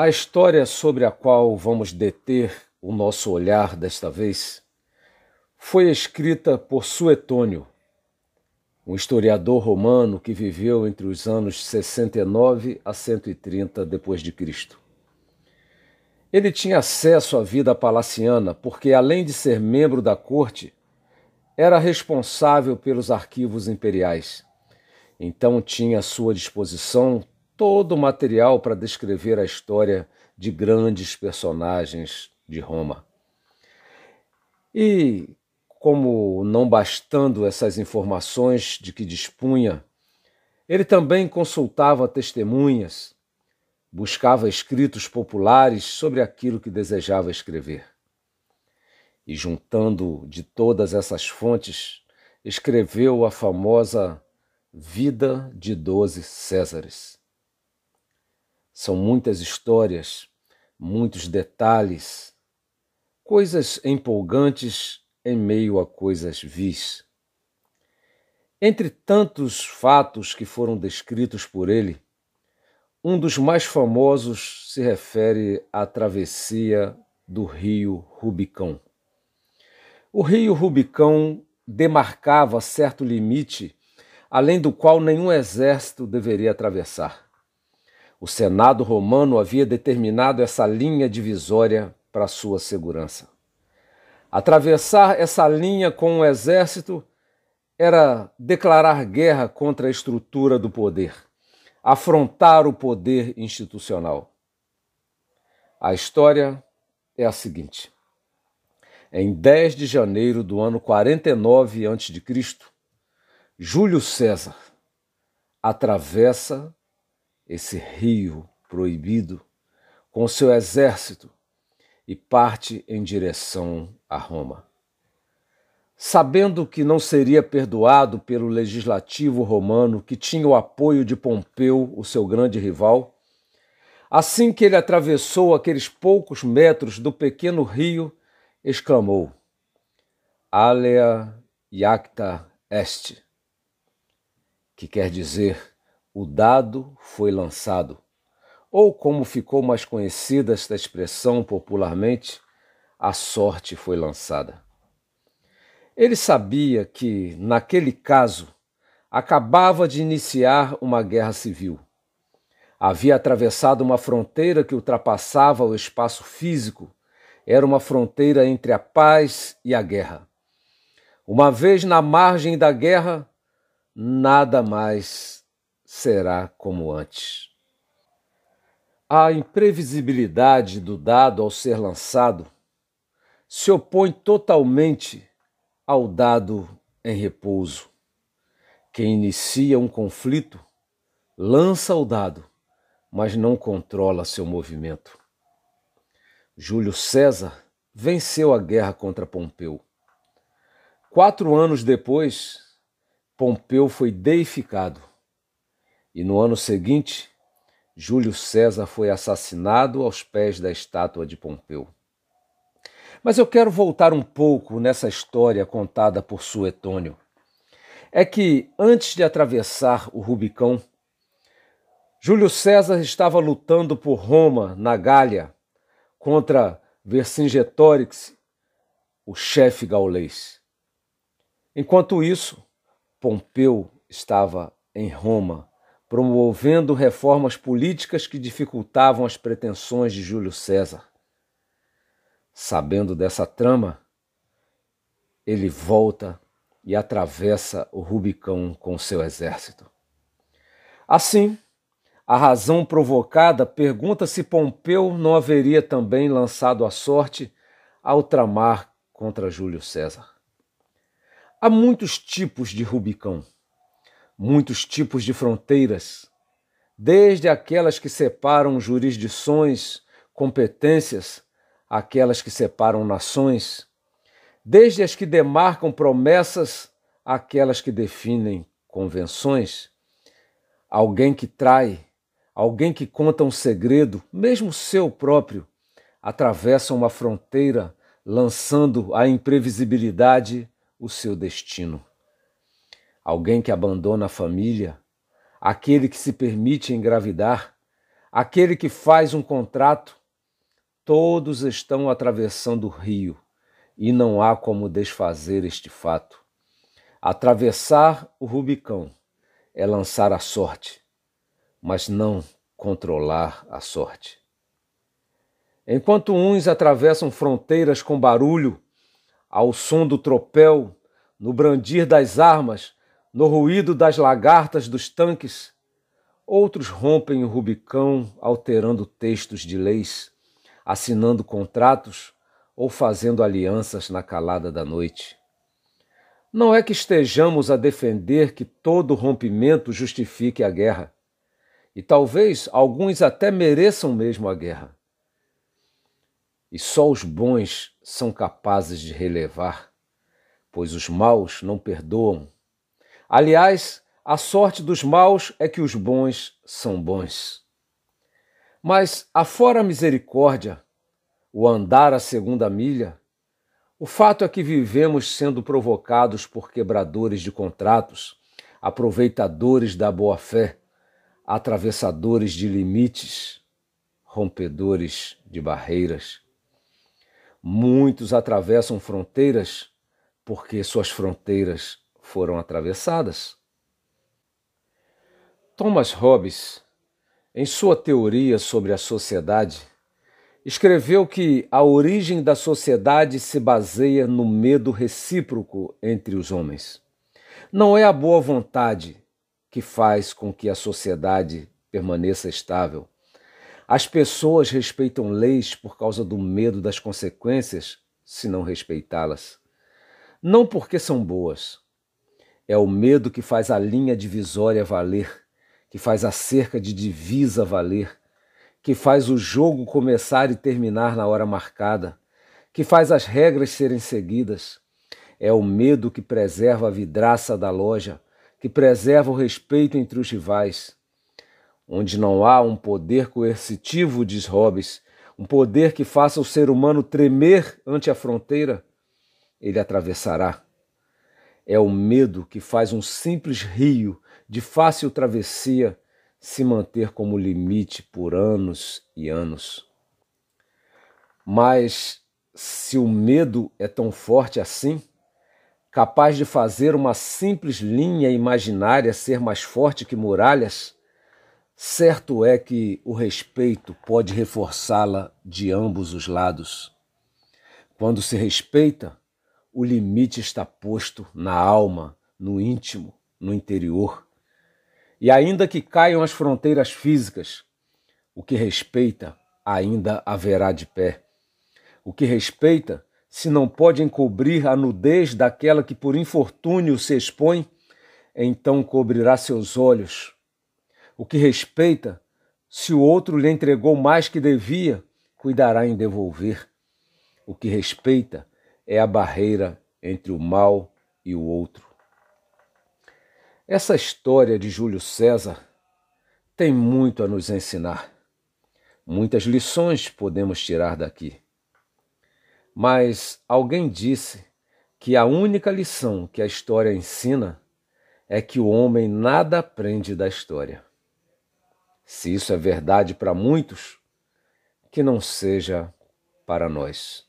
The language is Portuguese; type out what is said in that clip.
A história sobre a qual vamos deter o nosso olhar desta vez foi escrita por Suetônio, um historiador romano que viveu entre os anos 69 a 130 depois de Cristo. Ele tinha acesso à vida palaciana porque além de ser membro da corte, era responsável pelos arquivos imperiais. Então tinha à sua disposição todo o material para descrever a história de grandes personagens de Roma. E, como não bastando essas informações de que dispunha, ele também consultava testemunhas, buscava escritos populares sobre aquilo que desejava escrever. E, juntando de todas essas fontes, escreveu a famosa Vida de Doze Césares. São muitas histórias, muitos detalhes, coisas empolgantes em meio a coisas vis. Entre tantos fatos que foram descritos por ele, um dos mais famosos se refere à travessia do rio Rubicão. O rio Rubicão demarcava certo limite além do qual nenhum exército deveria atravessar. O Senado romano havia determinado essa linha divisória para sua segurança. Atravessar essa linha com um exército era declarar guerra contra a estrutura do poder, afrontar o poder institucional. A história é a seguinte: em 10 de janeiro do ano 49 a.C., Júlio César atravessa esse rio proibido com seu exército e parte em direção a Roma. Sabendo que não seria perdoado pelo legislativo romano, que tinha o apoio de Pompeu, o seu grande rival, assim que ele atravessou aqueles poucos metros do pequeno rio, exclamou: Alea iacta est, que quer dizer o dado foi lançado, ou como ficou mais conhecida esta expressão popularmente, a sorte foi lançada. Ele sabia que, naquele caso, acabava de iniciar uma guerra civil. Havia atravessado uma fronteira que ultrapassava o espaço físico, era uma fronteira entre a paz e a guerra. Uma vez na margem da guerra, nada mais será como antes. A imprevisibilidade do dado ao ser lançado se opõe totalmente ao dado em repouso. Quem inicia um conflito lança o dado, mas não controla seu movimento. Júlio César venceu a guerra contra Pompeu. Quatro anos depois, Pompeu foi deificado e no ano seguinte, Júlio César foi assassinado aos pés da estátua de Pompeu. Mas eu quero voltar um pouco nessa história contada por Suetônio. É que, antes de atravessar o Rubicão, Júlio César estava lutando por Roma, na Gália, contra Vercingetorix, o chefe gaulês. Enquanto isso, Pompeu estava em Roma, promovendo reformas políticas que dificultavam as pretensões de Júlio César. Sabendo dessa trama, ele volta e atravessa o Rubicão com seu exército. Assim, a razão provocada pergunta se Pompeu não haveria também lançado a sorte ao tramar contra Júlio César. Há muitos tipos de Rubicão muitos tipos de fronteiras, desde aquelas que separam jurisdições, competências, aquelas que separam nações, desde as que demarcam promessas, aquelas que definem convenções. Alguém que trai, alguém que conta um segredo, mesmo seu próprio, atravessa uma fronteira, lançando à imprevisibilidade o seu destino alguém que abandona a família, aquele que se permite engravidar, aquele que faz um contrato, todos estão atravessando o rio e não há como desfazer este fato. Atravessar o Rubicão é lançar a sorte, mas não controlar a sorte. Enquanto uns atravessam fronteiras com barulho, ao som do tropel, no brandir das armas, no ruído das lagartas dos tanques, outros rompem o Rubicão alterando textos de leis, assinando contratos ou fazendo alianças na calada da noite. Não é que estejamos a defender que todo rompimento justifique a guerra, e talvez alguns até mereçam mesmo a guerra. E só os bons são capazes de relevar, pois os maus não perdoam. Aliás, a sorte dos maus é que os bons são bons. Mas, afora a misericórdia, o andar a segunda milha, o fato é que vivemos sendo provocados por quebradores de contratos, aproveitadores da boa-fé, atravessadores de limites, rompedores de barreiras. Muitos atravessam fronteiras porque suas fronteiras foram atravessadas. Thomas Hobbes, em sua teoria sobre a sociedade, escreveu que a origem da sociedade se baseia no medo recíproco entre os homens. Não é a boa vontade que faz com que a sociedade permaneça estável. As pessoas respeitam leis por causa do medo das consequências se não respeitá-las. Não porque são boas. É o medo que faz a linha divisória valer, que faz a cerca de divisa valer que faz o jogo começar e terminar na hora marcada, que faz as regras serem seguidas. É o medo que preserva a vidraça da loja, que preserva o respeito entre os rivais. Onde não há um poder coercitivo, diz Hobbes, um poder que faça o ser humano tremer ante a fronteira, ele atravessará. É o medo que faz um simples rio de fácil travessia se manter como limite por anos e anos. Mas se o medo é tão forte assim, capaz de fazer uma simples linha imaginária ser mais forte que muralhas, certo é que o respeito pode reforçá-la de ambos os lados. Quando se respeita, o limite está posto na alma, no íntimo, no interior. E ainda que caiam as fronteiras físicas, o que respeita ainda haverá de pé. O que respeita, se não pode encobrir a nudez daquela que por infortúnio se expõe, então cobrirá seus olhos. O que respeita, se o outro lhe entregou mais que devia, cuidará em devolver. O que respeita é a barreira entre o mal e o outro. Essa história de Júlio César tem muito a nos ensinar. Muitas lições podemos tirar daqui. Mas alguém disse que a única lição que a história ensina é que o homem nada aprende da história. Se isso é verdade para muitos, que não seja para nós.